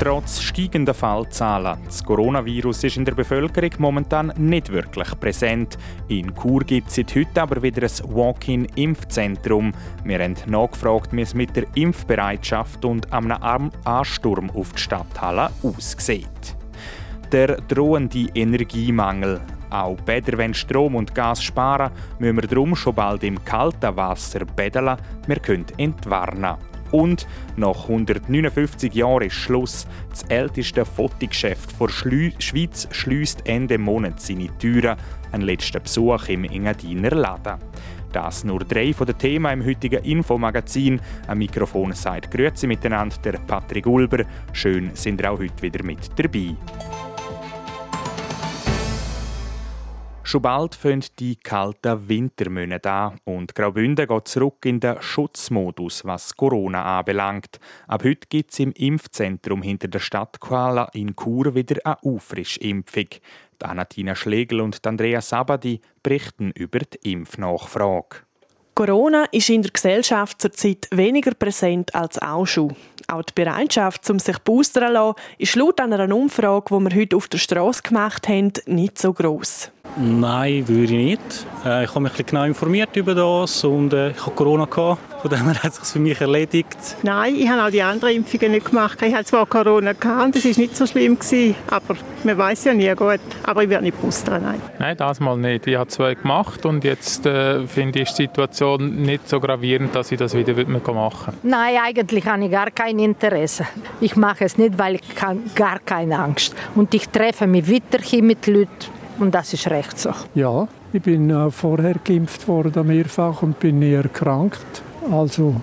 Trotz steigender Fallzahlen. Das Coronavirus ist in der Bevölkerung momentan nicht wirklich präsent. In Chur gibt es seit heute aber wieder ein Walk-in-Impfzentrum. Wir haben nachgefragt, wie es mit der Impfbereitschaft und einem Ansturm auf die Stadthalle aussieht. Der drohende Energiemangel. Auch Bäder wollen Strom und Gas sparen, müssen wir darum schon bald im kalten Wasser bädeln. Wir können entwarnen. Und nach 159 Jahren ist Schluss. Das älteste Fotogeschäft der Schweiz schließt Ende Monat seine Türen. Ein letzter Besuch im Engadiner Laden. Das nur drei von den Themen im heutigen Infomagazin. Am Mikrofon sagt Grüezi miteinander der Patrick Ulber. Schön sind ihr auch heute wieder mit dabei. Schon bald fangen die kalten Wintermonate an und Graubünden geht zurück in den Schutzmodus, was Corona anbelangt. Ab heute gibt es im Impfzentrum hinter der Stadt Kuala in Chur wieder eine Auffrischimpfung. Anatina Schlegel und Andrea Sabadi berichten über die Impfnachfrage. Corona ist in der Gesellschaft zurzeit weniger präsent als auch schon. Auch die Bereitschaft, um sich boostern zu lassen, ist laut einer Umfrage, die wir heute auf der Straße gemacht haben, nicht so gross. Nein, würde ich nicht. Äh, ich habe mich ein bisschen genau informiert über das und äh, ich habe Corona gehabt. Von dem her hat es sich für mich erledigt. Nein, ich habe auch die anderen Impfungen nicht gemacht. Ich hatte zwar Corona gehabt und das war nicht so schlimm gewesen, aber man weiß ja nie gut. Aber ich werde nicht boostern, nein. Nein, das mal nicht. Ich habe zwei gemacht und jetzt äh, finde ich die Situation nicht so gravierend, dass ich das wieder machen möchte. Nein, eigentlich habe ich gar kein Interesse. Ich mache es nicht, weil ich kann gar keine Angst. Und ich treffe mich weiterhin mit Leuten und das ist recht so. Ja, ich bin äh, vorher geimpft worden mehrfach und bin nie erkrankt. Also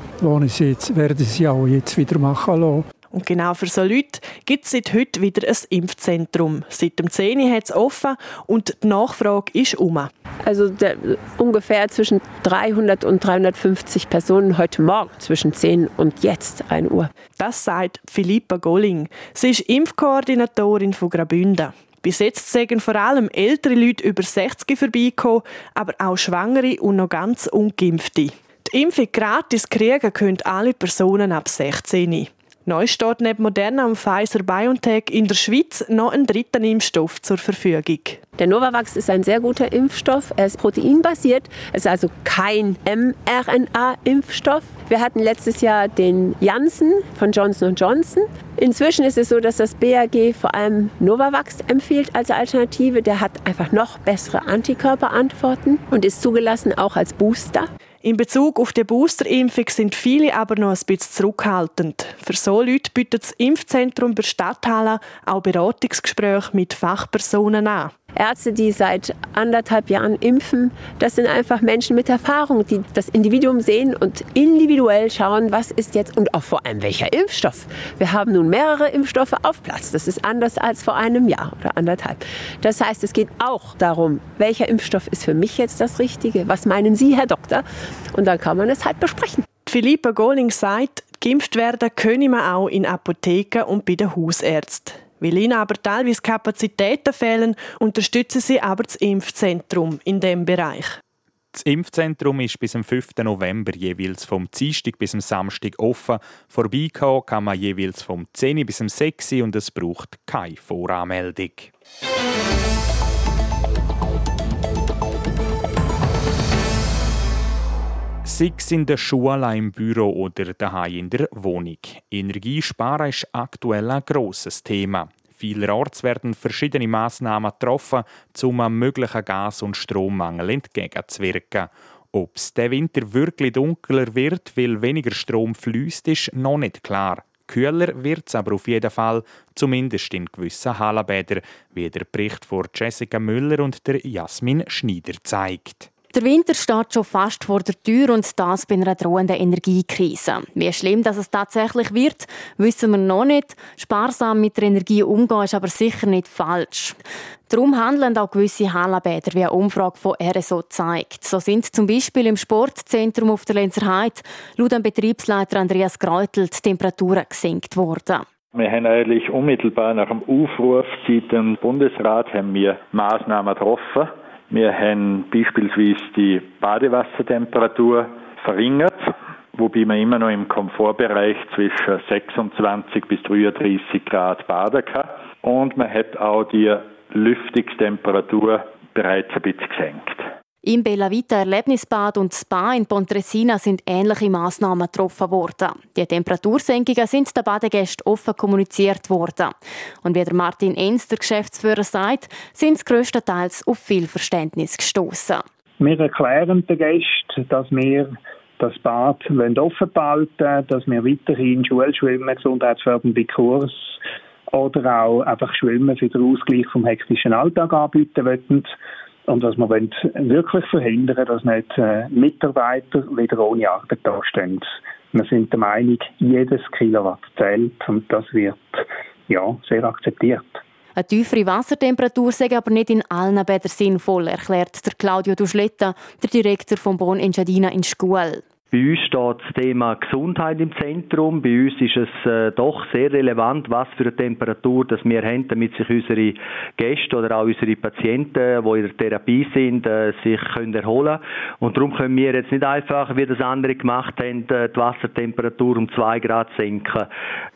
ich jetzt, werde ich es auch jetzt wieder machen lassen. Und genau für so Leute gibt es seit heute wieder ein Impfzentrum. Seit dem 10 Uhr hat es offen und die Nachfrage ist um. Also der, ungefähr zwischen 300 und 350 Personen heute Morgen zwischen 10 und jetzt 1 Uhr. Das sagt Philippa Golling. Sie ist Impfkoordinatorin von Graubünden. Bis jetzt sagen vor allem ältere Leute über 60 vorbeigekommen, aber auch Schwangere und noch ganz Ungeimpfte. Die Impfung gratis kriegen können alle Personen ab 16. Neu steht neben Moderna und Pfizer-BioNTech in der Schweiz noch ein dritter Impfstoff zur Verfügung. Der Novavax ist ein sehr guter Impfstoff. Er ist proteinbasiert. Es ist also kein mRNA-Impfstoff. Wir hatten letztes Jahr den Janssen von Johnson Johnson. Inzwischen ist es so, dass das BAG vor allem Novavax empfiehlt als Alternative. Der hat einfach noch bessere Antikörperantworten und ist zugelassen auch als Booster. In Bezug auf die Boosterimpfung sind viele aber noch ein bisschen zurückhaltend. Für so Leute bietet das Impfzentrum bei Stadthalle auch Beratungsgespräche mit Fachpersonen an. Ärzte, die seit anderthalb Jahren impfen, das sind einfach Menschen mit Erfahrung, die das Individuum sehen und individuell schauen, was ist jetzt und auch vor allem welcher Impfstoff. Wir haben nun mehrere Impfstoffe auf Platz. Das ist anders als vor einem Jahr oder anderthalb. Das heißt, es geht auch darum, welcher Impfstoff ist für mich jetzt das Richtige? Was meinen Sie, Herr Doktor? Und dann kann man es halt besprechen. Philippa Goling sagt, geimpft werden können wir auch in Apotheken und bei den Hausärzten. Weil ihnen aber teilweise Kapazitäten fehlen, unterstützen sie aber das Impfzentrum in diesem Bereich. Das Impfzentrum ist bis zum 5. November jeweils vom Dienstag bis zum Samstag offen. Vorbeikommen kann man jeweils vom 10. bis zum 6. und es braucht keine Voranmeldung. Sei in der Schule, im Büro oder daheim in der Wohnung. Energiesparen ist aktuell ein grosses Thema. Vielerorts werden verschiedene Massnahmen getroffen, um einem möglichen Gas- und Strommangel entgegenzuwirken. Ob es der Winter wirklich dunkler wird, weil weniger Strom fließt, ist noch nicht klar. Kühler wird es aber auf jeden Fall, zumindest in gewissen Hallenbädern, wie der Bericht von Jessica Müller und der Jasmin Schneider zeigt. Der Winter steht schon fast vor der Tür und das bei einer drohenden Energiekrise. Wie schlimm dass es tatsächlich wird, wissen wir noch nicht. Sparsam mit der Energie umgehen ist aber sicher nicht falsch. Darum handeln auch gewisse Hallenbäder, wie eine Umfrage von RSO zeigt. So sind zum Beispiel im Sportzentrum auf der Lenzerheide laut dem Betriebsleiter Andreas Greutel die Temperaturen gesenkt worden. Wir haben eigentlich unmittelbar nach dem Aufruf seit dem Bundesrat haben wir Maßnahmen getroffen. Wir haben beispielsweise die Badewassertemperatur verringert, wobei man immer noch im Komfortbereich zwischen 26 bis 33 Grad baden kann. Und man hat auch die Lüftungstemperatur bereits ein bisschen gesenkt. Im Bellavita Erlebnisbad und Spa in Pontresina sind ähnliche Maßnahmen getroffen worden. Die Temperatursenkungen sind den Badegästen offen kommuniziert worden. Und wie der Martin Enz, der Geschäftsführer, sagt, sind sie grösstenteils auf viel Verständnis gestoßen. Wir erklären den Gästen, dass wir das Bad offen behalten dass wir weiterhin Schulschwimmen, gesundheitsfördernde Kurs oder auch einfach Schwimmen für den Ausgleich vom hektischen Alltag anbieten wollen. Und dass wir wirklich verhindern dass nicht äh, Mitarbeiter wieder ohne Arbeit dastehen. Wir sind der Meinung, jedes Kilowatt zählt und das wird ja, sehr akzeptiert. Eine tiefere Wassertemperatur sei aber nicht in allen Bädern sinnvoll, erklärt der Claudio Duschletta, der Direktor von Bon Engiadina in Schule. Bei uns steht das Thema Gesundheit im Zentrum. Bei uns ist es äh, doch sehr relevant, was für eine Temperatur das wir haben, damit sich unsere Gäste oder auch unsere Patienten, die in der Therapie sind, äh, sich können erholen Und darum können wir jetzt nicht einfach, wie das andere gemacht haben, äh, die Wassertemperatur um zwei Grad senken.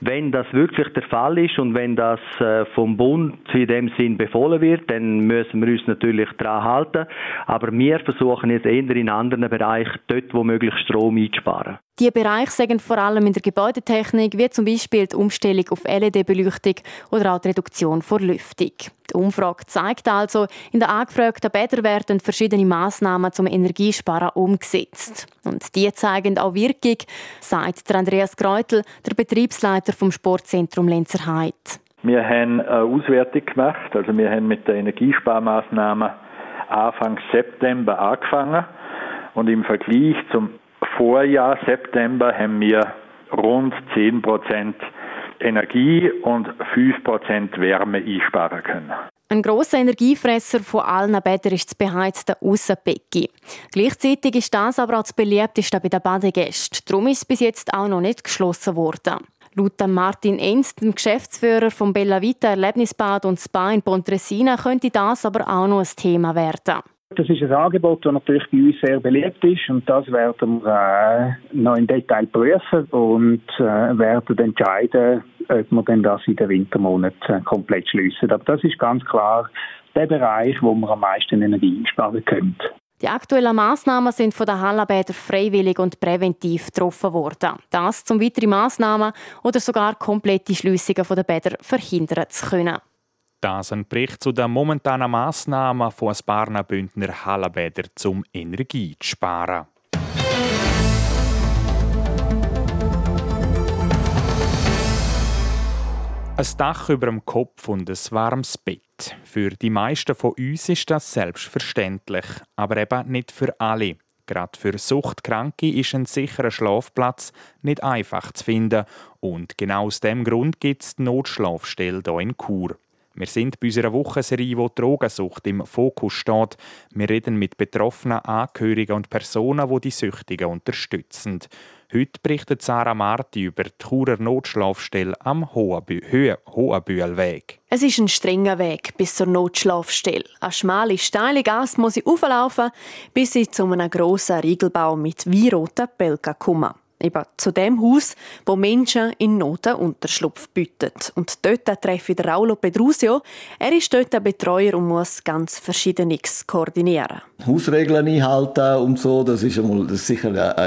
Wenn das wirklich der Fall ist und wenn das äh, vom Bund in dem Sinn befohlen wird, dann müssen wir uns natürlich daran halten. Aber wir versuchen jetzt eher in anderen Bereichen, dort wo möglich Strom Strom einzusparen. Die Bereiche sagen vor allem in der Gebäudetechnik, wie zum Beispiel die Umstellung auf LED-Beleuchtung oder auch die Reduktion von Lüftung. Die Umfrage zeigt also, in den angefragten Bädern werden verschiedene Massnahmen zum Energiesparen umgesetzt. Und die zeigen auch Wirkung, sagt Andreas Kreutel, der Betriebsleiter vom Sportzentrum Lenzerheide. Wir haben eine Auswertung gemacht, also wir haben mit den Energiesparmaßnahmen Anfang September angefangen und im Vergleich zum Vorjahr September haben wir rund 10% Energie und 5% Wärme einsparen können. Ein grosser Energiefresser von allen Bädern ist das beheizte Aussenbecken. Gleichzeitig ist das aber auch das beliebteste bei den Badegästen. Darum ist es bis jetzt auch noch nicht geschlossen worden. Laut Martin Enz, dem Geschäftsführer vom Bella Vita Erlebnisbad und Spa in Pontresina, könnte das aber auch noch ein Thema werden. Das ist ein Angebot, das natürlich bei uns sehr beliebt ist und das werden wir äh, noch im Detail prüfen und äh, werden entscheiden, ob wir denn das in den Wintermonaten äh, komplett schließen. Aber das ist ganz klar der Bereich, wo wir am meisten Energie einsparen können. Die aktuellen Massnahmen sind von den Hallenbädern freiwillig und präventiv getroffen worden. Das, um weitere Massnahmen oder sogar komplette Schliessungen der Bäder verhindern zu können. Das ein Bericht zu den momentanen Massnahmen von Sparna Bündner Hallenbäder zum Energie zu sparen. Ein Dach über dem Kopf und ein warmes Bett. Für die meisten von uns ist das selbstverständlich, aber eben nicht für alle. Gerade für Suchtkranke ist ein sicherer Schlafplatz nicht einfach zu finden und genau aus dem Grund gibt es die Notschlafstelle hier in Chur. Wir sind bei unserer Wochenserie, wo Drogensucht im Fokus steht. Wir reden mit betroffenen Angehörigen und Personen, die die Süchtigen unterstützen. Heute berichtet Sarah Marti über die Churer Notschlafstelle am Hohenbühlweg. Es ist ein strenger Weg bis zur Notschlafstelle. Eine schmale, steile Gasse muss ich auflaufen, bis ich zu einem grossen Riegelbau mit weinroten Pelka komme. Eben zu dem Haus, wo Menschen in Not Unterschlupf bieten. Und dort treffe ich Raulo Pedrusio. Er ist dort ein Betreuer und muss ganz Verschiedenes koordinieren. Hausregeln einhalten und so, das ist, einmal, das ist sicher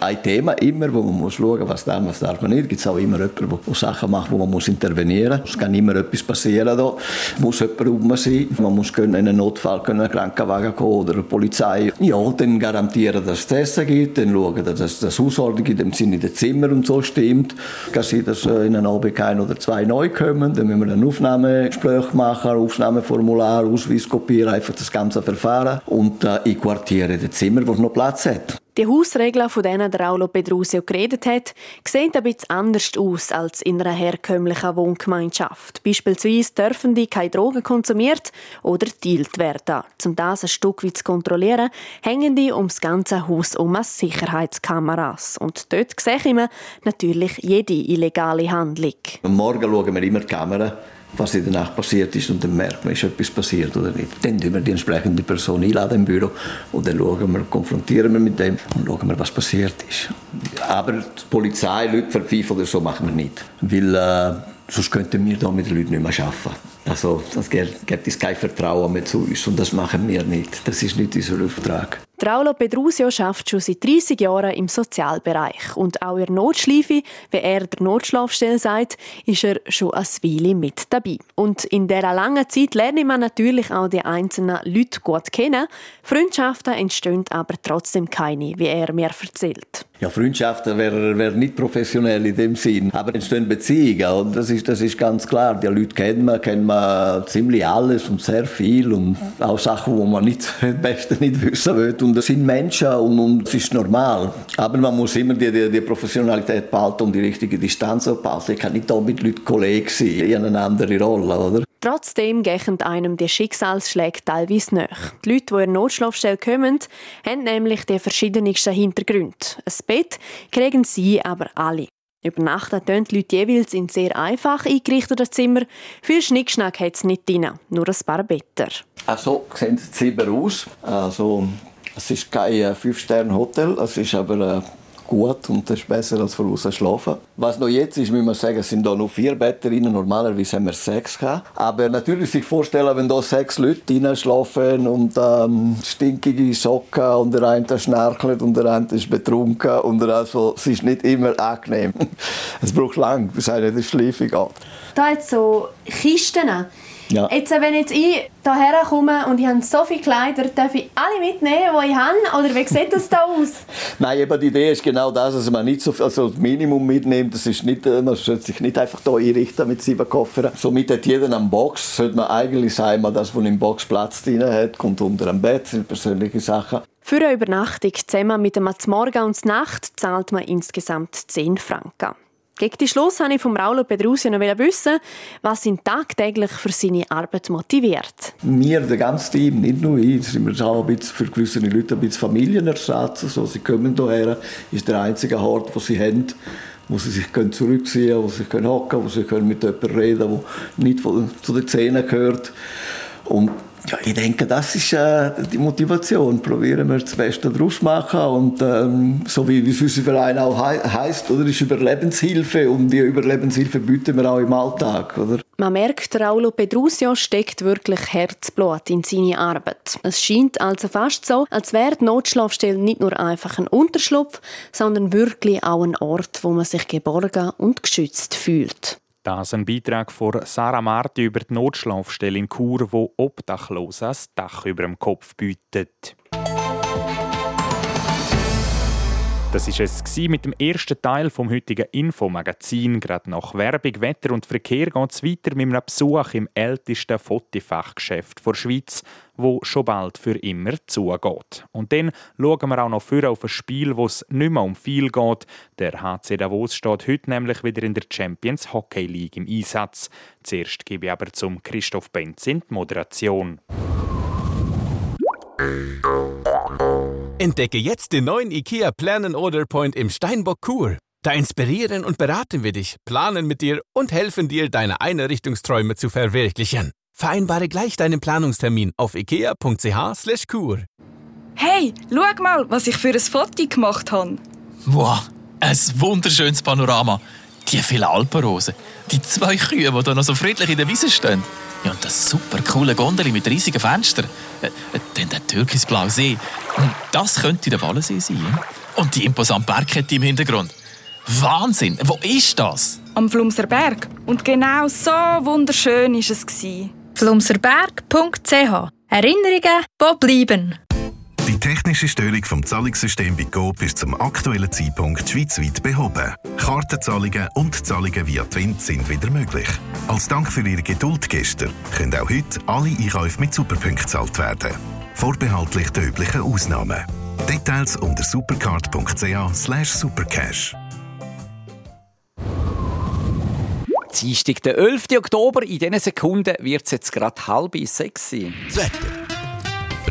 ein, Thema immer, wo man muss schauen, was darf, was darf man nicht. Es gibt auch immer jemanden, der Sachen macht, wo man muss intervenieren muss. Es kann immer etwas passieren. Da muss jemand rum sein. Man muss in einem Notfall können einen Krankenwagen kommen oder eine Polizei. Ja, dann garantieren, dass es Tests gibt, dann schauen, dass das Hausordnung dem Sinne der Zimmer und so stimmt. Es kann sein, dass in einem Abend ein oder zwei neu kommen, dann müssen wir ein Aufnahmegespräch machen, Aufnahmeformular, Ausweis kopieren, einfach das ganze Verfahren und äh, in das Zimmer, wo noch Platz hat. Die Hausregeln, von denen der Aulo Pedrusio geredet hat, sehen ein bisschen anders aus als in einer herkömmlichen Wohngemeinschaft. Beispielsweise dürfen die keine Drogen konsumiert oder dealt werden. Um das ein Stück weit zu kontrollieren, hängen die ums ganze Haus um Sicherheitskameras. Und dort sehen wir natürlich jede illegale Handlung. Am Morgen schauen wir immer die Kamera was in der Nacht passiert ist und dann merkt man, ist etwas passiert oder nicht. Dann tun wir die entsprechende Person einladen im Büro und dann schauen wir, konfrontieren wir mit dem und schauen wir, was passiert ist. Aber die Polizei, Leute verpfeifen oder so machen wir nicht. Weil äh, sonst könnten wir da mit den Leuten nicht mehr arbeiten. Also, das gibt es kein Vertrauen mehr zu uns und das machen wir nicht. Das ist nicht unser Auftrag. Traulo Pedrusio arbeitet schon seit 30 Jahren im Sozialbereich. Und auch in Notschleife, wie er der Notschlafstelle sagt, ist er schon ein Weile mit dabei. Und in dieser langen Zeit lernt man natürlich auch die einzelnen Leute gut kennen. Freundschaften entstehen aber trotzdem keine, wie er mir erzählt. Ja, Freundschaften wäre wär nicht professionell in dem Sinn, aber entstehen Beziehungen und das ist, das ist ganz klar. Die Leute kennen man, kennen man ziemlich alles und sehr viel und auch Sachen, wo man nicht, am besten nicht wissen will. Und das sind Menschen und, und es ist normal. Aber man muss immer die, die, die Professionalität behalten und die richtige Distanz behalten. Ich kann nicht da mit Leuten Kollegen sein, in eine andere Rolle, oder? Trotzdem gehen einem die Schicksalsschläge teilweise nach. Die Leute, die in Notschlafstelle kommen, haben nämlich die verschiedensten Hintergründe. Ein Bett kriegen sie aber alle. Übernachten tun die Leute jeweils in sehr einfach eingerichteten Zimmer. Viel Schnickschnack hat es nicht drin, nur ein paar Betten. Also sehen die Zimmer aus. Also, es ist kein Fünf-Sterne-Hotel, es ist aber äh, gut und das ist besser als von außen schlafen. Was noch jetzt ist, muss man sagen, es sind da nur vier Betten drin. Normalerweise haben wir sechs gehabt. Aber natürlich sich vorstellen, wenn da sechs Leute drin schlafen und ähm, stinkige Socken und der eine schnarchelt und der eine ist betrunken und also, es ist nicht immer angenehm. es braucht lang, bis einer in die Schleife geht. Da hat so Kisten ja. Jetzt, wenn jetzt ich hierher komme und ich habe so viele Kleider, darf ich alle mitnehmen, die ich habe? Oder wie sieht das da aus? Nein, eben die Idee ist genau das, dass man nicht so viel, also das Minimum mitnimmt. Das ist nicht, man sollte sich nicht einfach hier einrichten mit sieben Koffern. Somit hat jeder eine Box. Sollte man eigentlich sagen, das, was im Box Platz drin hat, kommt unter dem Bett, sind persönliche Sachen. Für eine Übernachtung zusammen mit dem Morgen und Nacht zahlt man insgesamt 10 Franken. Gegen den Schluss wollte ich von Raulo Pedrusi noch wissen, was ihn tagtäglich für seine Arbeit motiviert. Wir, das ganze Team, nicht nur ich, sind wir auch ein bisschen für gewisse Leute ein bisschen Familienersatz. Also, sie kommen hierher, ist der einzige Ort, den sie haben wo sie sich können zurückziehen können, wo sie können hocken, wo sie können mit jemandem reden, der nicht zu den Zähnen gehört. Und ja, ich denke, das ist äh, die Motivation. Probieren wir das Beste daraus machen und ähm, so wie, wie es unser Verein auch he heisst, oder ist Überlebenshilfe und die Überlebenshilfe bieten wir auch im Alltag, oder? Man merkt, Raulo Pedrusio steckt wirklich Herzblut in seine Arbeit. Es scheint also fast so, als wäre die Notschlafstelle nicht nur einfach ein Unterschlupf, sondern wirklich auch ein Ort, wo man sich geborgen und geschützt fühlt. Das ein Beitrag von Sarah Marti über die Notschlafstelle in Chur, wo Obdachlosen das Dach über dem Kopf bietet. Das ist es mit dem ersten Teil vom heutigen Infomagazin. Gerade nach Werbung, Wetter und Verkehr geht es weiter mit einem Besuch im ältesten Fotofachgeschäft der Schweiz, wo schon bald für immer zugeht. Und dann schauen wir auch noch für auf ein Spiel, wo es nicht mehr um viel geht. Der HC Davos steht heute nämlich wieder in der Champions Hockey League im Einsatz. Zuerst gebe ich aber zum Christoph Benz in die Moderation. Entdecke jetzt den neuen IKEA Plan Order Point im Steinbock Kur. Da inspirieren und beraten wir dich, planen mit dir und helfen dir, deine Einrichtungsträume zu verwirklichen. Vereinbare gleich deinen Planungstermin auf ikea.ch/kur. Hey, schau mal, was ich für ein Foto gemacht habe. Wow, ein wunderschönes Panorama. Die vielen Alpenrosen, die zwei Kühe, die da noch so friedlich in der Wiese stehen. Ja, und das super coole Gondel mit riesigen Fenstern. Äh, äh, dann der türkisblaue See. Das könnte der Wallensee sein. Und die imposante Bergkette im Hintergrund. Wahnsinn! Wo ist das? Am Flumser Berg. Und genau so wunderschön war es. Flumserberg.ch Erinnerungen, die bleiben. Die technische Störung vom Zahlungssystem bei Coop ist zum aktuellen Zeitpunkt schweizweit behoben. Kartenzahlungen und Zahlungen via Twint sind wieder möglich. Als Dank für Ihre Geduld gestern können auch heute alle Einkäufe mit Superpunkten gezahlt werden. Vorbehaltlich der üblichen Ausnahmen. Details unter supercard.ch supercash. Dienstag, der 11. Oktober. In diesen Sekunden wird es jetzt gerade halb sechs sein. Das Wetter.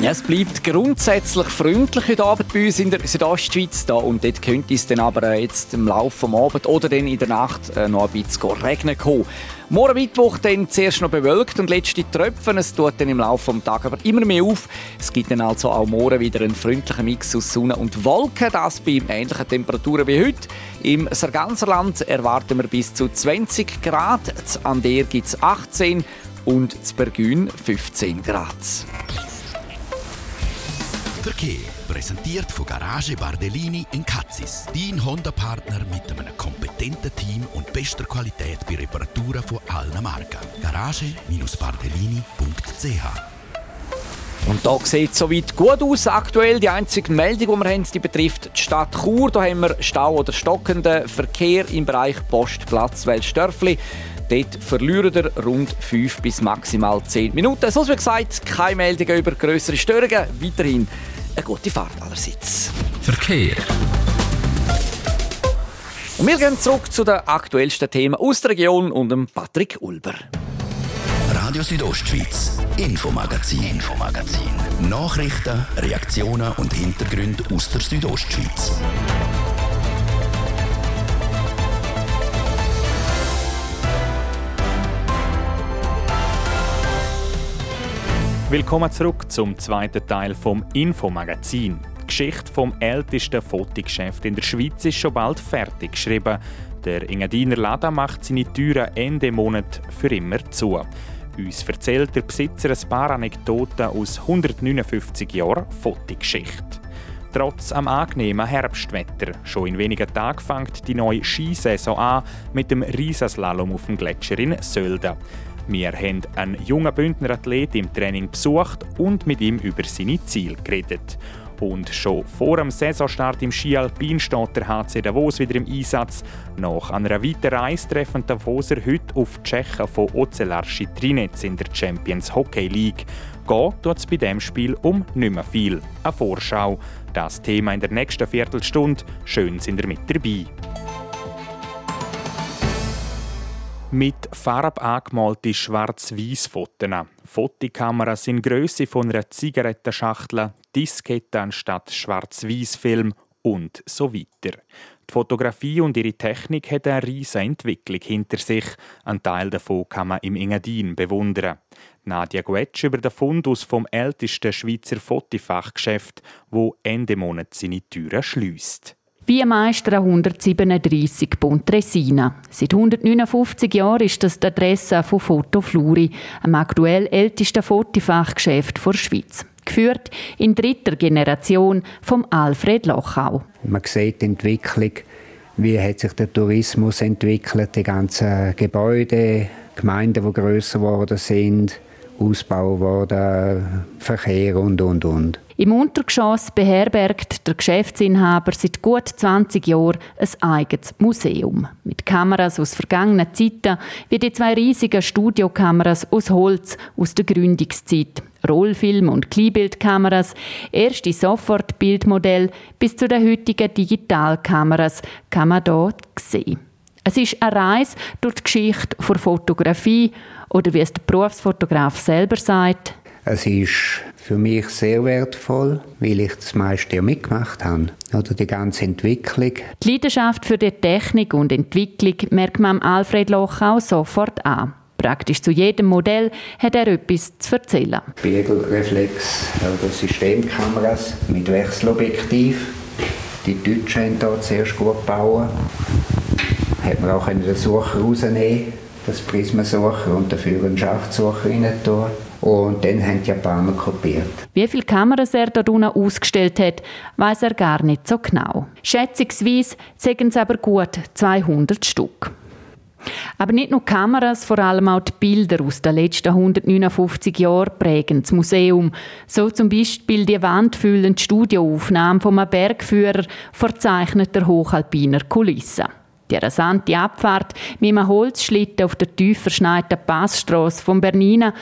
Ja, es bleibt grundsätzlich freundlich heute Abend bei uns in der Südostschweiz. Da. Und dort könnte es dann aber äh, jetzt im Laufe des Abends oder dann in der Nacht äh, noch ein bisschen regnen kommen. Morgen Mittwoch dann zuerst noch bewölkt und letzte Tröpfen. Es tut dann im Laufe des Tages aber immer mehr auf. Es gibt dann also auch morgen wieder einen freundlichen Mix aus Sonne und Wolken. Das bei ähnlichen Temperaturen wie heute. Im Sarganserland erwarten wir bis zu 20 Grad. An der gibt es 18 und zu Bergün 15 Grad. Verkehr. Präsentiert von Garage Bardellini in Katzis. Dein Honda-Partner mit einem kompetenten Team und bester Qualität bei Reparaturen von allen Marken. Garage-Bardellini.ch Und da sieht es soweit gut aus. Aktuell die einzige Meldung, die wir haben, die betrifft die Stadt Chur. Da haben wir Stau oder stockenden Verkehr im Bereich Postplatz Welsdörfli. Dort verlieren wir rund 5 bis maximal 10 Minuten. So wie gesagt, keine Meldungen über größere Störungen. Weiterhin eine gute Fahrt allerseits. Verkehr. Und wir gehen zurück zu den aktuellsten Themen aus der Region und dem Patrick Ulber. Radio Südostschweiz, Infomagazin, Infomagazin. Nachrichten, Reaktionen und Hintergründe aus der Südostschweiz. Willkommen zurück zum zweiten Teil vom Infomagazin. Die Geschichte vom ältesten Fotogeschäft in der Schweiz ist schon bald fertig geschrieben. Der Engadiner Lada macht seine Türen Ende Monat für immer zu. Uns erzählt der Besitzer ein paar Anekdoten aus 159 Jahren Fotogeschichte. Trotz am angenehmen Herbstwetter. Schon in wenigen Tagen fängt die neue Skisaison an mit dem Riesenslalom auf dem Gletscher in Sölden. Wir haben einen jungen Bündner Athlet im Training besucht und mit ihm über seine Ziele geredet. Und schon vor dem Saisonstart im Ski Alpin steht der HC Davos wieder im Einsatz. Nach einer weiteren Reise treffen Davoser heute auf die Tschechen von Ocelar Trinec in der Champions Hockey League. Geht es bei diesem Spiel um nicht mehr viel. Eine Vorschau. Das Thema in der nächsten Viertelstunde. Schön sind ihr mit dabei. Mit Farbe angemalte Schwarz-Weiß-Fotos. Fotokameras in Größe von einer Zigarettenschachtel, Diskette anstatt Schwarz-Weiß-Film und so weiter. Die Fotografie und ihre Technik hat eine riesige Entwicklung hinter sich. Ein Teil davon kann man im Engadin bewundern. Nadia Guetsch über den Fundus vom ältesten Schweizer Fotofachgeschäft, wo Ende Monat seine Türen schließt. Wie Meister 137 Pontresina. Seit 159 Jahren ist das die Adresse von Foto Fluri, einem aktuell ältesten Fotofachgeschäft der Schweiz. Geführt in dritter Generation vom Alfred Lochau. Man sieht die Entwicklung, wie hat sich der Tourismus entwickelt, die ganzen Gebäude, Gemeinden, die grösser geworden sind, Ausbau geworden, Verkehr und, und, und. Im Untergeschoss beherbergt der Geschäftsinhaber seit gut 20 Jahren ein eigenes Museum. Mit Kameras aus vergangenen Zeiten, wie die zwei riesigen Studiokameras aus Holz aus der Gründungszeit. Rollfilm- und Kleinbildkameras, erste Sofortbildmodell bis zu den heutigen Digitalkameras kann man dort sehen. Es ist eine Reise durch die Geschichte der Fotografie oder wie es der Berufsfotograf selber sagt. Es ist für mich sehr wertvoll, weil ich das meiste ja mitgemacht habe. Oder die ganze Entwicklung. Die Leidenschaft für die Technik und Entwicklung merkt man Alfred Loch auch sofort an. Praktisch zu jedem Modell hat er etwas zu erzählen. Spiegelreflex oder Systemkameras mit Wechselobjektiv. Die Deutschen haben hier zuerst gut gebaut. Hat man auch den Sucher rausnehmen, das Prismensucher und dafür einen Schaftsucher rein tun. Und dann haben die Japaner kopiert. Wie viele Kameras er dort unten ausgestellt hat, weiß er gar nicht so genau. Schätzungsweise sagen es aber gut 200 Stück. Aber nicht nur Kameras, vor allem auch die Bilder aus den letzten 159 Jahren prägen das Museum. So zum Beispiel die wandfüllende Studioaufnahme von einem Bergführer verzeichneter hochalpiner Kulissen die rasante Abfahrt mit einem Holzschlitten auf der tief verschneiten Passstrasse von Bernina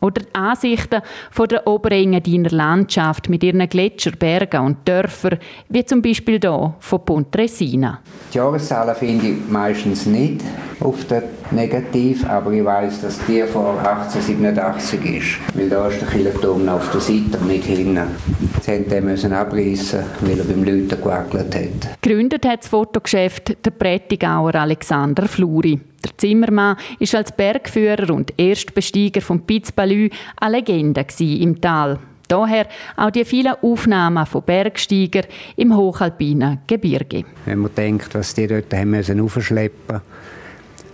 oder die Ansichten von der Oberengadiner Landschaft mit ihren Gletscherbergen und Dörfern, wie zum Beispiel hier von Pontresina. Die Jahreszahlen finde ich meistens nicht auf der Negativ, aber ich weiß, dass die vor 1887 ist, weil da ist der Kirchturm auf der Seite nicht hinten. Sie mussten den müssen abreißen, weil er beim Leuten gewackelt hat. Gegründet hat das Fotogeschäft der Prättigauer Alexander Fluri. Der Zimmermann ist als Bergführer und Erstbesteiger vom Piz Balü eine Legende im Tal. Daher auch die vielen Aufnahmen von Bergsteigern im hochalpinen Gebirge. Wenn man denkt, was die dort haben müssen aufschleppen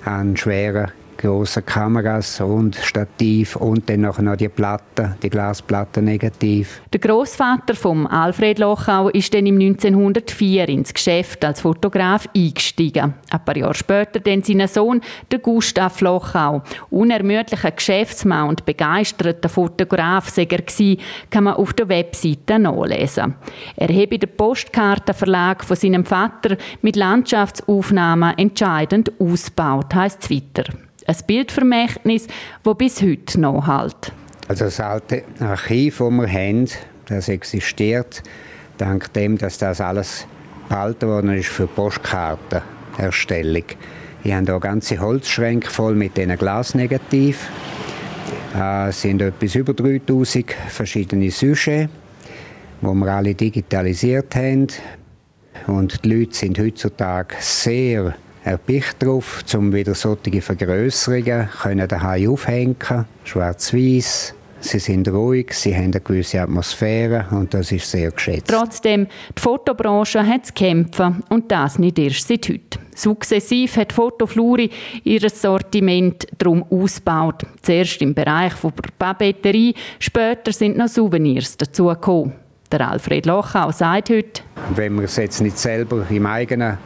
an schweren große Kameras und Stativ und dann noch die Platte, die Glasplatte negativ. Der Großvater von Alfred Lochau ist dann im 1904 ins Geschäft als Fotograf eingestiegen. Ein paar Jahre später dann sein Sohn, der Gustav Lochau. Unermüdlicher Geschäftsmann und begeisterter Fotograf sei er gewesen, kann man auf der Webseite nachlesen. Er habe den Postkartenverlag von seinem Vater mit Landschaftsaufnahmen entscheidend ausgebaut, heisst es ein Bildvermächtnis, das bis heute noch hält. Also das alte Archiv, das wir haben, das existiert, dank dem, dass das alles behalten worden ist für Postkartenerstellung. Ich habe hier ganze Holzschränke voll mit diesen Glasnegativ. Es sind etwas über 3000 verschiedene Sujets, die wir alle digitalisiert haben. Und die Leute sind heutzutage sehr erpicht darauf, um wieder solche Vergrößerungen können daheim aufhängen schwarz-weiß. Sie sind ruhig, sie haben eine gewisse Atmosphäre und das ist sehr geschätzt. Trotzdem, die Fotobranche hat zu kämpfen und das nicht erst seit heute. Sukzessiv hat Fotofluri ihr Sortiment darum ausgebaut. Zuerst im Bereich der Papeterie, später sind noch Souvenirs dazugekommen. Der Alfred Lochau sagt heute, wenn wir es jetzt nicht selber im eigenen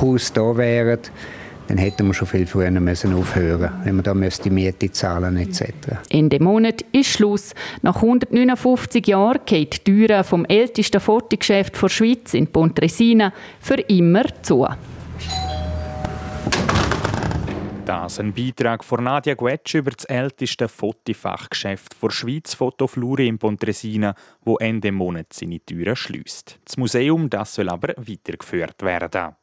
Haus da wären, dann hätten wir schon viel früher müssen aufhören wenn wir da die Miete zahlen etc. Ende Monat ist Schluss. Nach 159 Jahren geht die Tür vom ältesten Fotogeschäft der Schweiz in Pontresina für immer zu. Das ein Beitrag von Nadia Guetsch über das älteste Fotifachgeschäft der Schweiz Fotoflure in Pontresina, wo Ende Monat seine Türen schließt. Das Museum das soll aber weitergeführt werden.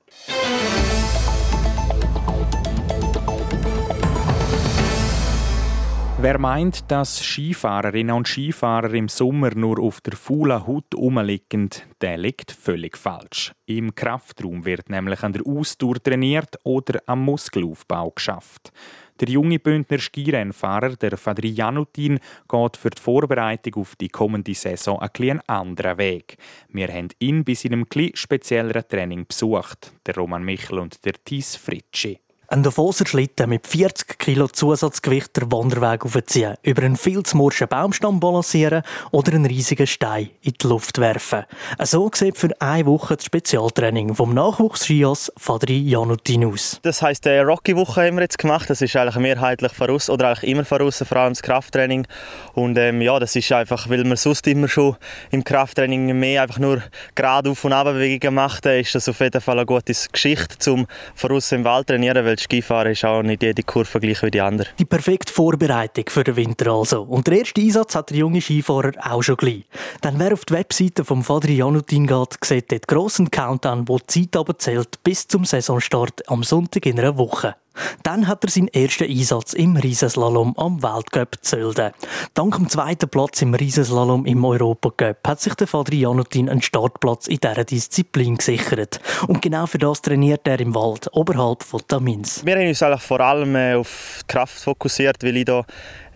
Wer meint, dass Skifahrerinnen und Skifahrer im Sommer nur auf der faulen Haut rumliegen, der liegt völlig falsch. Im Kraftraum wird nämlich an der Ausdauer trainiert oder am Muskelaufbau geschafft. Der junge Bündner Skirennfahrer, der Fadri Janutin, geht für die Vorbereitung auf die kommende Saison einen anderen Weg. Wir haben ihn bei seinem spezielleren Training besucht, der Roman Michel und der Thies Fritschi. Ein Davoser Schlitten mit 40 Kilo Zusatzgewicht der Wanderweg aufziehen, über einen viel zu morschen Baumstamm balancieren oder einen riesigen Stein in die Luft werfen. So sieht für eine Woche das Spezialtraining vom Nachwuchs-Skias Fadri Janutin aus. Das heisst, eine Rocky-Woche haben wir jetzt gemacht. Das ist eigentlich mehrheitlich voraus oder eigentlich immer voraus, vor allem das Krafttraining. Und ähm, ja, das ist einfach, weil man sonst immer schon im Krafttraining mehr einfach nur gerade auf und ab Bewegungen macht, ist das auf jeden Fall eine gute Geschichte zum voraus im Wald trainieren, weil Skifahren ist auch nicht jede Kurve gleich wie die andere. Die perfekte Vorbereitung für den Winter also. Und der erste Einsatz hat der junge Skifahrer auch schon gleich. Dann wer auf die Webseite vom Fadri Janutin geht, sieht dort grossen Countdown, wo die Zeit aber zählt bis zum Saisonstart am Sonntag in einer Woche. Dann hat er seinen ersten Einsatz im Riesenslalom am Weltcup Zölden. Dank dem zweiten Platz im Riesenslalom im Europacup hat sich der Fadri Janutin einen Startplatz in dieser Disziplin gesichert. Und genau für das trainiert er im Wald, oberhalb von Tamins. Wir haben uns vor allem äh, auf die Kraft fokussiert, weil ich da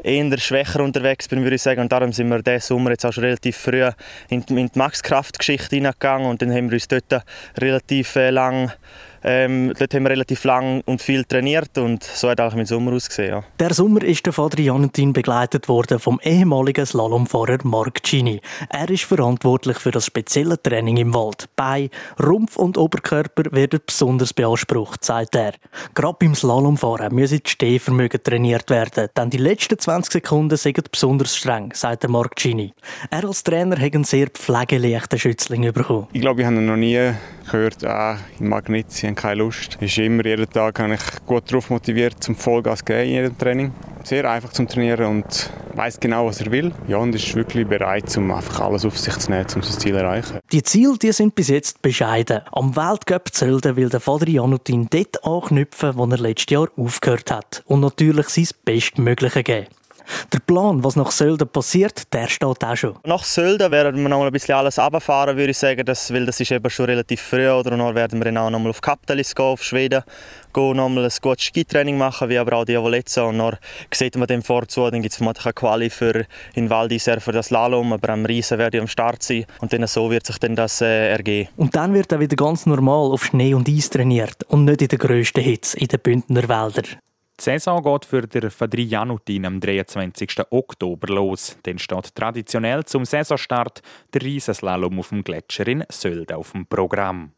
eher schwächer unterwegs bin, würde ich sagen. Und darum sind wir diesen Sommer jetzt auch schon relativ früh in die, die Max-Kraft-Geschichte hineingegangen und dann haben wir uns dort relativ äh, lang ähm, dort haben wir relativ lang und viel trainiert und so hat auch mein Sommer ausgesehen. Ja. Der Sommer ist der Vater Janutin begleitet worden vom ehemaligen Slalomfahrer Mark Gini. Er ist verantwortlich für das spezielle Training im Wald. Bei Rumpf und Oberkörper werden besonders beansprucht, sagt er. Gerade beim Slalomfahren müssen die Stehvermögen trainiert werden, denn die letzten 20 Sekunden sind besonders streng, sagt der Mark Gini. Er als Trainer hat einen sehr pflegeleichten Schützling bekommen. Ich glaube, ich habe noch nie gehört, ah, in Magnetien habe keine Lust. Ist immer, jeden Tag habe ich gut darauf motiviert, zum Vollgas zu gehen in jedem Training. Sehr einfach zum Trainieren und weiß genau, was er will. Ja, und ist wirklich bereit, um einfach alles auf sich zu nehmen, um sein Ziel zu erreichen. Die Ziele die sind bis jetzt bescheiden. Am Weltcup Zölden will der Vater Janutin dort anknüpfen, wo er letztes Jahr aufgehört hat. Und natürlich sein Bestmögliche geben. Der Plan, was nach Sölden passiert, der steht auch schon. Nach Sölden werden wir noch mal ein bisschen alles runterfahren, würde ich sagen, das, weil das ist eben schon relativ früh. Oder? Und dann werden wir dann auch noch mal auf Kaptelis gehen, auf Schweden, gehen noch mal ein gutes Skitraining machen, wie aber auch die Avolezza. Und dann sieht man dem vorzu, dann gibt es vermutlich eine Quali für in Val d'Isère für das Slalom, aber am Riesen werde ich am Start sein. Und dann so wird sich dann das äh, ergeben. Und dann wird er wieder ganz normal auf Schnee und Eis trainiert und nicht in den grössten Hitze in den Bündner Wäldern. Die Saison geht für den Fadri Janutin am 23. Oktober los. Dann steht traditionell zum Saisonstart der Riesenslalom auf dem Gletscher in Sölde auf dem Programm.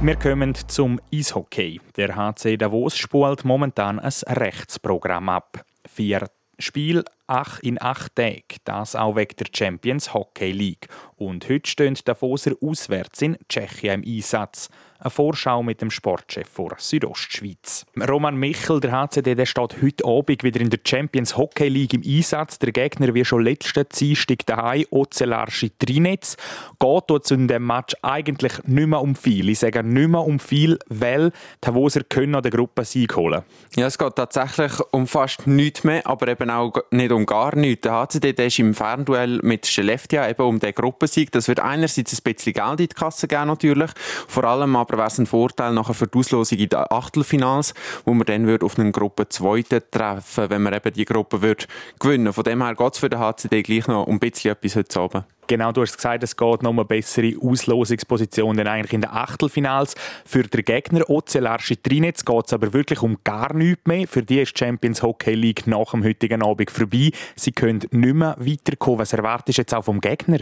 Wir kommen zum Eishockey. Der HC Davos spult momentan ein Rechtsprogramm ab. Vier Spiel ach in acht Tagen, das auch wegen der Champions Hockey League. Und heute stehen Davoser auswärts in Tschechien im Einsatz. Eine Vorschau mit dem Sportchef vor Südostschweiz. Roman Michel, der HCD, der steht heute Abend wieder in der Champions Hockey League im Einsatz. Der Gegner wie schon letzten Dienstag daheim, Ozelarski Trinetz. Geht dort in dem Match eigentlich nicht mehr um viel. Ich sage nicht mehr um viel, weil die Havoser können an der Gruppensieg holen. Ja, es geht tatsächlich um fast nichts mehr, aber eben auch nicht um gar nichts. Der HCD der ist im Fernduell mit Skellefteå eben um den Gruppensieg. Das wird einerseits ein bisschen Geld in die Kasse geben natürlich, vor allem aber wäre es ein Vorteil nachher für die Auslosung in den Achtelfinals, wo man dann auf einen Gruppe Zweiten treffen, wenn man eben die Gruppe würde gewinnen. Von dem her geht es für den HCD gleich noch um ein bisschen etwas heute Abend. Genau, du hast gesagt, es geht noch um eine bessere Auslosungsposition denn eigentlich in den Achtelfinals. Für den Gegner Ozelar Trinitz geht es aber wirklich um gar nichts mehr. Für die ist die Champions Hockey League nach dem heutigen Abend vorbei. Sie können nicht mehr weiterkommen. Was erwartest du jetzt auch vom Gegner?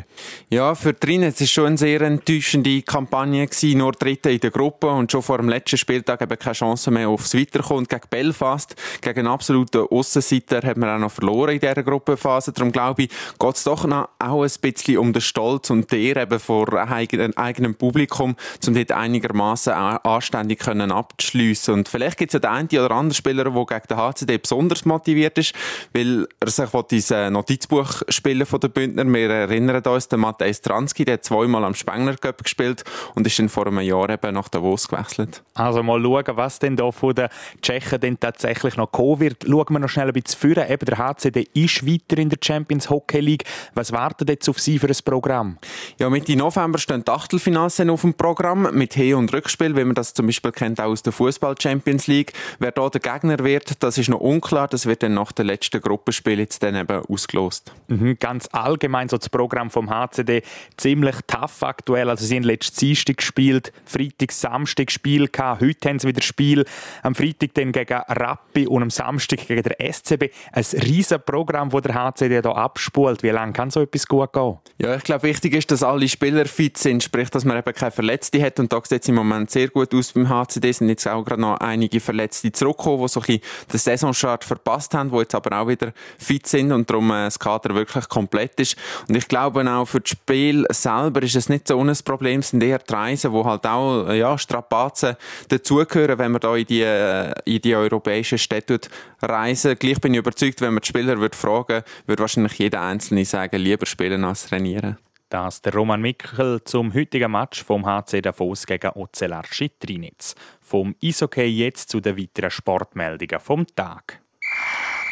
Ja, für Trinitz war schon eine sehr enttäuschende Kampagne. Gewesen. Nur Dritte in der Gruppe und schon vor dem letzten Spieltag eben keine Chance mehr aufs Weiterkommen. Gegen Belfast, gegen einen absoluten Aussenseiter, hat man auch noch verloren in dieser Gruppenphase. Darum glaube ich, geht es doch noch auch ein bisschen bisschen um den Stolz und Ehre eben vor eigenem, eigenem Publikum, um dort einigermaßen anständig können abzuschliessen. Und vielleicht gibt es ja den einen oder anderen Spieler, der gegen den HCD besonders motiviert ist, weil er sich dieses Notizbuch spielen von den Bündner. Wir erinnern uns, der Matthäus Transky, der hat zweimal am Spengler Cup gespielt und ist dann vor einem Jahr eben nach Davos gewechselt. Also mal schauen, was denn da von den Tschechen denn tatsächlich noch kommen wird. Schauen wir noch schnell ein bisschen führen. Eben der HCD ist weiter in der Champions Hockey League. Was wartet jetzt auf Sie für ein Programm? Ja, Mitte November stehen die Achtelfinals auf dem Programm mit He- und Rückspiel, wie man das zum Beispiel kennt auch aus der Fußball Champions League. Wer da der Gegner wird, das ist noch unklar. Das wird dann nach dem letzten Gruppenspiel jetzt dann eben ausgelost. Mhm, ganz allgemein so das Programm vom HCD ziemlich tough aktuell. Also sie haben letztes Dienstag gespielt, Freitag, Samstag Spiel gehabt. Heute haben sie wieder Spiel. Am Freitag dann gegen Rappi und am Samstag gegen der SCB. Ein riesen Programm, das der HCD hier abspult. Wie lange kann so etwas gut gehen? Ja, ich glaube, wichtig ist, dass alle Spieler fit sind, sprich, dass man eben keine Verletzte hat. Und da sieht es im Moment sehr gut aus beim HCD. Es sind jetzt auch gerade noch einige Verletzte zurückgekommen, die so ein bisschen den Saisonstart verpasst haben, die jetzt aber auch wieder fit sind und darum äh, das Kader wirklich komplett ist. Und ich glaube auch für das Spiel selber ist es nicht so ein Problem, es sind eher die Reisen, wo halt auch ja, Strapazen dazugehören, wenn man da in die, äh, in die europäischen Städte reisen. Gleich bin ich überzeugt, wenn man die Spieler würde fragen würde, wahrscheinlich jeder Einzelne sagen, lieber spielen als trainieren trainieren. Das der Roman Mickel zum heutigen Match vom HC Davos gegen Ozelarci Trinitz. Vom Eishockey jetzt zu den weiteren Sportmeldungen vom Tag.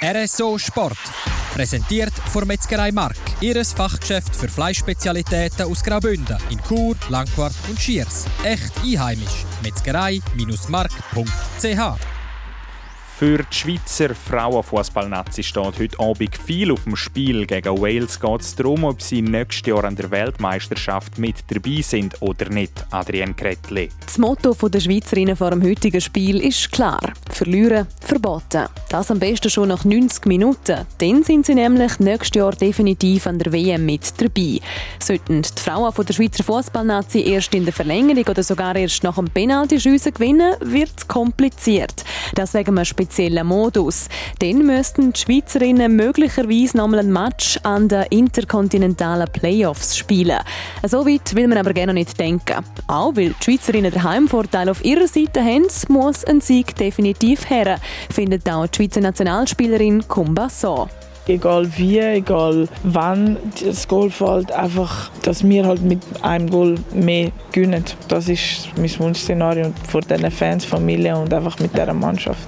RSO Sport. Präsentiert von Metzgerei Mark, ihres Fachgeschäft für Fleischspezialitäten aus Graubünden in Chur, Langquart und Schiers. Echt einheimisch. Metzgerei-mark.ch für die Schweizer Frauenfußballnazi steht heute Abend viel auf dem Spiel. Gegen Wales geht es darum, ob sie nächstes Jahr an der Weltmeisterschaft mit dabei sind oder nicht. Adrienne Kretli. Das Motto der Schweizerinnen vor dem heutigen Spiel ist klar: Verlieren, verboten. Das am besten schon nach 90 Minuten. Dann sind sie nämlich nächstes Jahr definitiv an der WM mit dabei. Sollten die Frauen der Schweizer Fußballnazi erst in der Verlängerung oder sogar erst nach dem Penaltyschiessen gewinnen, wird es kompliziert. Das speziellen Modus. Dann müssten die Schweizerinnen möglicherweise nochmal ein Match an den interkontinentalen Playoffs spielen. So weit will man aber gerne nicht denken. Auch weil die Schweizerinnen den Heimvorteil auf ihrer Seite haben, muss ein Sieg definitiv her, findet auch die Schweizer Nationalspielerin Kumba so egal wie, egal wann das Goal fällt, einfach, dass wir halt mit einem Goal mehr gewinnen. Das ist mein Wunschszenario vor diesen Fans, Familie und einfach mit dieser Mannschaft.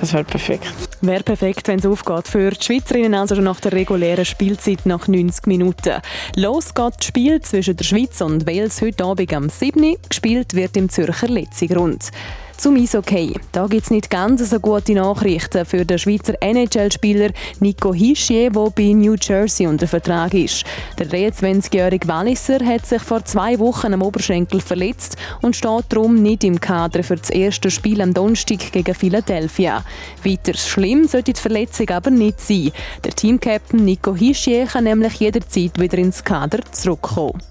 Das wäre perfekt. Wäre perfekt, wenn es aufgeht. Für die Schweizerinnen also nach der regulären Spielzeit nach 90 Minuten. Los geht das Spiel zwischen der Schweiz und Wales heute Abend am 7. Gespielt wird im Zürcher Letzigrund. Zum Eishockey. Da gibt es nicht ganz so gute Nachrichten für den Schweizer NHL-Spieler Nico Hischier, der bei New Jersey unter Vertrag ist. Der 23-jährige Walliser hat sich vor zwei Wochen am Oberschenkel verletzt und steht darum nicht im Kader für das erste Spiel am Donnerstag gegen Philadelphia. Weiter schlimm sollte die Verletzung aber nicht sein. Der Teamcaptain Nico Hischier kann nämlich jederzeit wieder ins Kader zurückkommen.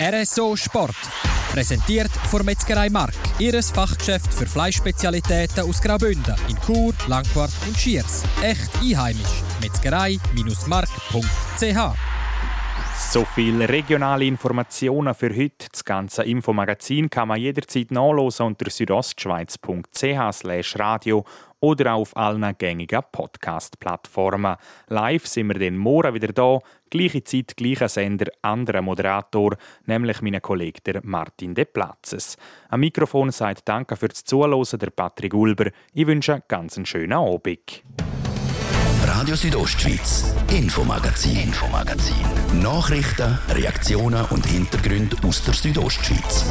RSO Sport. Präsentiert von Metzgerei Mark, ihres Fachgeschäft für Fleischspezialitäten aus Graubünden in Chur, Langquart und Schiers. Echt einheimisch. Metzgerei-mark.ch so viele regionale Informationen für heute. Das ganze Infomagazin kann man jederzeit nachlesen unter südostschweiz.ch radio oder auf allen gängigen Podcast-Plattformen. Live sind wir dann morgen wieder da. Gleiche Zeit, gleicher Sender, anderer Moderator, nämlich mein Kollege Martin De Platzes. Am Mikrofon sagt Danke fürs Zuhören der Patrick Ulber. Ich wünsche einen ganz schönen Abend. Radio Südostschweiz, Infomagazin, Infomagazin. Nachrichten, Reaktionen und Hintergründe aus der Südostschweiz.